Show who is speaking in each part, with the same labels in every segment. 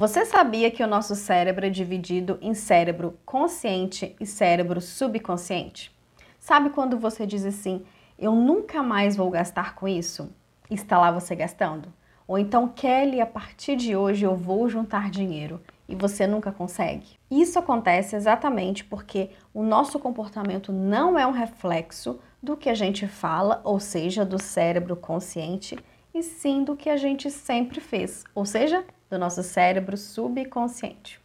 Speaker 1: Você sabia que o nosso cérebro é dividido em cérebro consciente e cérebro subconsciente? Sabe quando você diz assim, eu nunca mais vou gastar com isso? Está lá você gastando? Ou então, Kelly, a partir de hoje eu vou juntar dinheiro e você nunca consegue? Isso acontece exatamente porque o nosso comportamento não é um reflexo do que a gente fala, ou seja, do cérebro consciente, e sim do que a gente sempre fez, ou seja, do nosso cérebro subconsciente.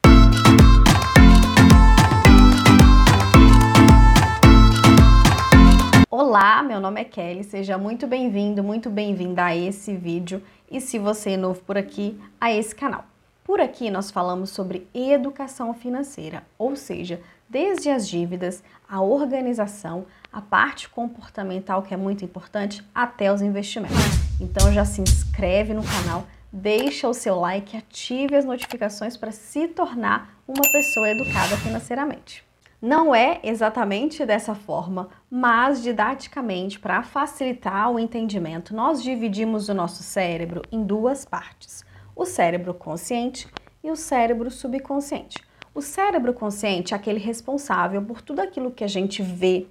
Speaker 1: Olá, meu nome é Kelly, seja muito bem-vindo, muito bem-vinda a esse vídeo e se você é novo por aqui, a esse canal. Por aqui nós falamos sobre educação financeira, ou seja, desde as dívidas, a organização, a parte comportamental que é muito importante, até os investimentos. Então já se inscreve no canal deixa o seu like, ative as notificações para se tornar uma pessoa educada financeiramente. Não é exatamente dessa forma, mas didaticamente, para facilitar o entendimento, nós dividimos o nosso cérebro em duas partes: o cérebro consciente e o cérebro subconsciente. O cérebro consciente é aquele responsável por tudo aquilo que a gente vê,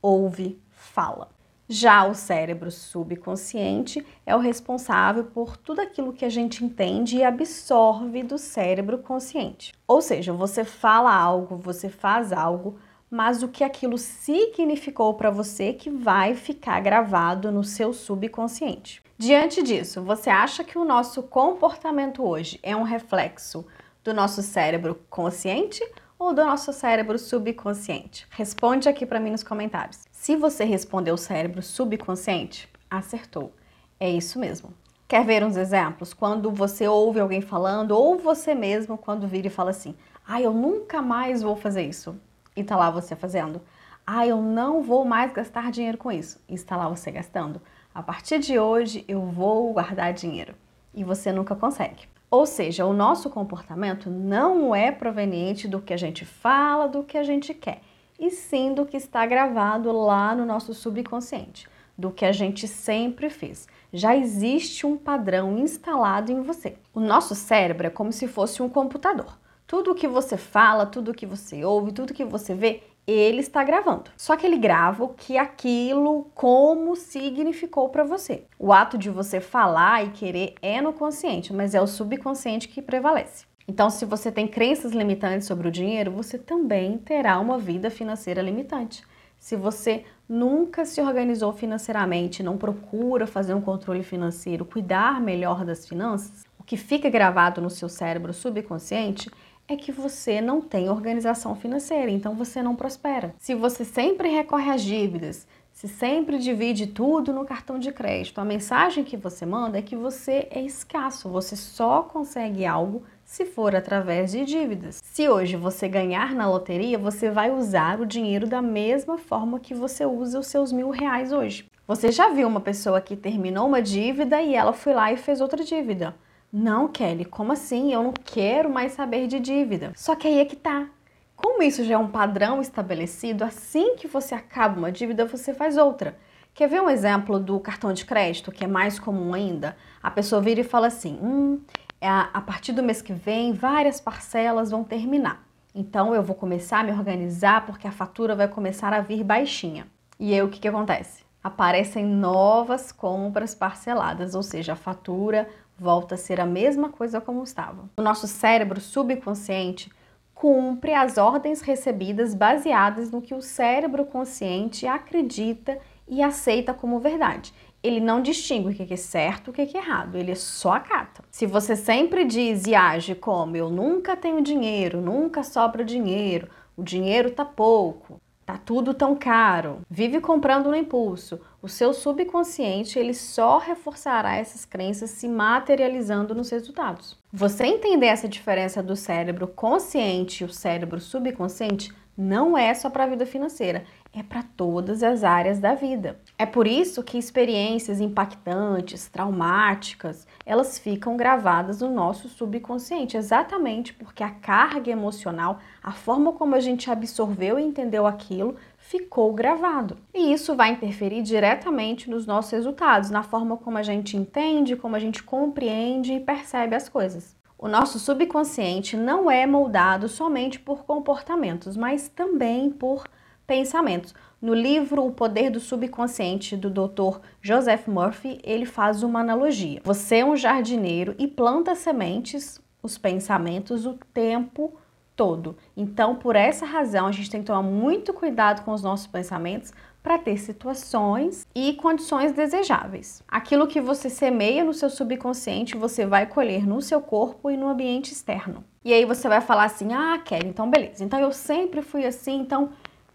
Speaker 1: ouve, fala. Já o cérebro subconsciente é o responsável por tudo aquilo que a gente entende e absorve do cérebro consciente. Ou seja, você fala algo, você faz algo, mas o que aquilo significou para você que vai ficar gravado no seu subconsciente. Diante disso, você acha que o nosso comportamento hoje é um reflexo do nosso cérebro consciente ou do nosso cérebro subconsciente? Responde aqui para mim nos comentários. Se você respondeu cérebro subconsciente, acertou. É isso mesmo. Quer ver uns exemplos? Quando você ouve alguém falando, ou você mesmo quando vira e fala assim: "Ah, eu nunca mais vou fazer isso". E tá lá você fazendo. "Ah, eu não vou mais gastar dinheiro com isso". E está lá você gastando. A partir de hoje eu vou guardar dinheiro. E você nunca consegue. Ou seja, o nosso comportamento não é proveniente do que a gente fala, do que a gente quer, e sim do que está gravado lá no nosso subconsciente, do que a gente sempre fez. Já existe um padrão instalado em você. O nosso cérebro é como se fosse um computador. Tudo o que você fala, tudo o que você ouve, tudo que você vê ele está gravando. Só que ele grava o que aquilo como significou para você. O ato de você falar e querer é no consciente, mas é o subconsciente que prevalece. Então, se você tem crenças limitantes sobre o dinheiro, você também terá uma vida financeira limitante. Se você nunca se organizou financeiramente, não procura fazer um controle financeiro, cuidar melhor das finanças, o que fica gravado no seu cérebro subconsciente é que você não tem organização financeira, então você não prospera. Se você sempre recorre às dívidas, se sempre divide tudo no cartão de crédito, a mensagem que você manda é que você é escasso, você só consegue algo se for através de dívidas. Se hoje você ganhar na loteria, você vai usar o dinheiro da mesma forma que você usa os seus mil reais hoje. Você já viu uma pessoa que terminou uma dívida e ela foi lá e fez outra dívida? Não, Kelly, como assim? Eu não quero mais saber de dívida. Só que aí é que tá. Como isso já é um padrão estabelecido, assim que você acaba uma dívida, você faz outra. Quer ver um exemplo do cartão de crédito, que é mais comum ainda? A pessoa vira e fala assim: hum, é a partir do mês que vem, várias parcelas vão terminar. Então eu vou começar a me organizar porque a fatura vai começar a vir baixinha. E aí o que, que acontece? Aparecem novas compras parceladas, ou seja, a fatura volta a ser a mesma coisa como estava. O nosso cérebro subconsciente cumpre as ordens recebidas baseadas no que o cérebro consciente acredita e aceita como verdade. Ele não distingue o que é certo e o que é errado, ele só acata. Se você sempre diz e age como eu nunca tenho dinheiro, nunca sobra dinheiro, o dinheiro tá pouco, Tá tudo tão caro. Vive comprando no impulso. O seu subconsciente ele só reforçará essas crenças se materializando nos resultados. Você entender essa diferença do cérebro consciente e o cérebro subconsciente não é só para a vida financeira, é para todas as áreas da vida. É por isso que experiências impactantes, traumáticas, elas ficam gravadas no nosso subconsciente, exatamente porque a carga emocional, a forma como a gente absorveu e entendeu aquilo, ficou gravado. E isso vai interferir diretamente nos nossos resultados, na forma como a gente entende, como a gente compreende e percebe as coisas. O nosso subconsciente não é moldado somente por comportamentos, mas também por pensamentos. No livro O Poder do Subconsciente do Dr. Joseph Murphy, ele faz uma analogia. Você é um jardineiro e planta sementes, os pensamentos, o tempo todo. Então, por essa razão, a gente tem que tomar muito cuidado com os nossos pensamentos para ter situações e condições desejáveis. Aquilo que você semeia no seu subconsciente, você vai colher no seu corpo e no ambiente externo. E aí você vai falar assim: "Ah, Kelly, então beleza. Então eu sempre fui assim, então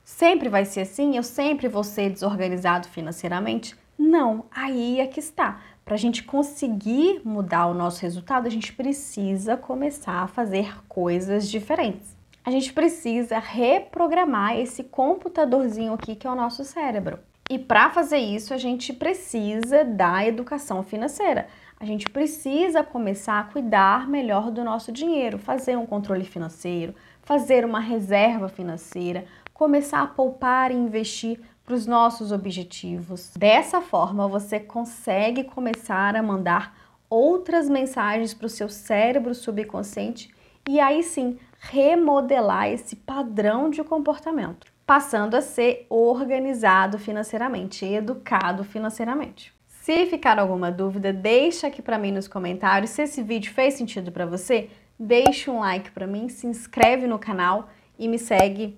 Speaker 1: sempre vai ser assim, eu sempre vou ser desorganizado financeiramente?" Não, aí é que está. Para a gente conseguir mudar o nosso resultado, a gente precisa começar a fazer coisas diferentes. A gente precisa reprogramar esse computadorzinho aqui que é o nosso cérebro. E para fazer isso, a gente precisa da educação financeira. A gente precisa começar a cuidar melhor do nosso dinheiro, fazer um controle financeiro, fazer uma reserva financeira, começar a poupar e investir para os nossos objetivos. Dessa forma, você consegue começar a mandar outras mensagens para o seu cérebro subconsciente e aí sim remodelar esse padrão de comportamento, passando a ser organizado financeiramente, educado financeiramente. Se ficar alguma dúvida, deixa aqui para mim nos comentários. Se esse vídeo fez sentido para você, deixa um like para mim, se inscreve no canal e me segue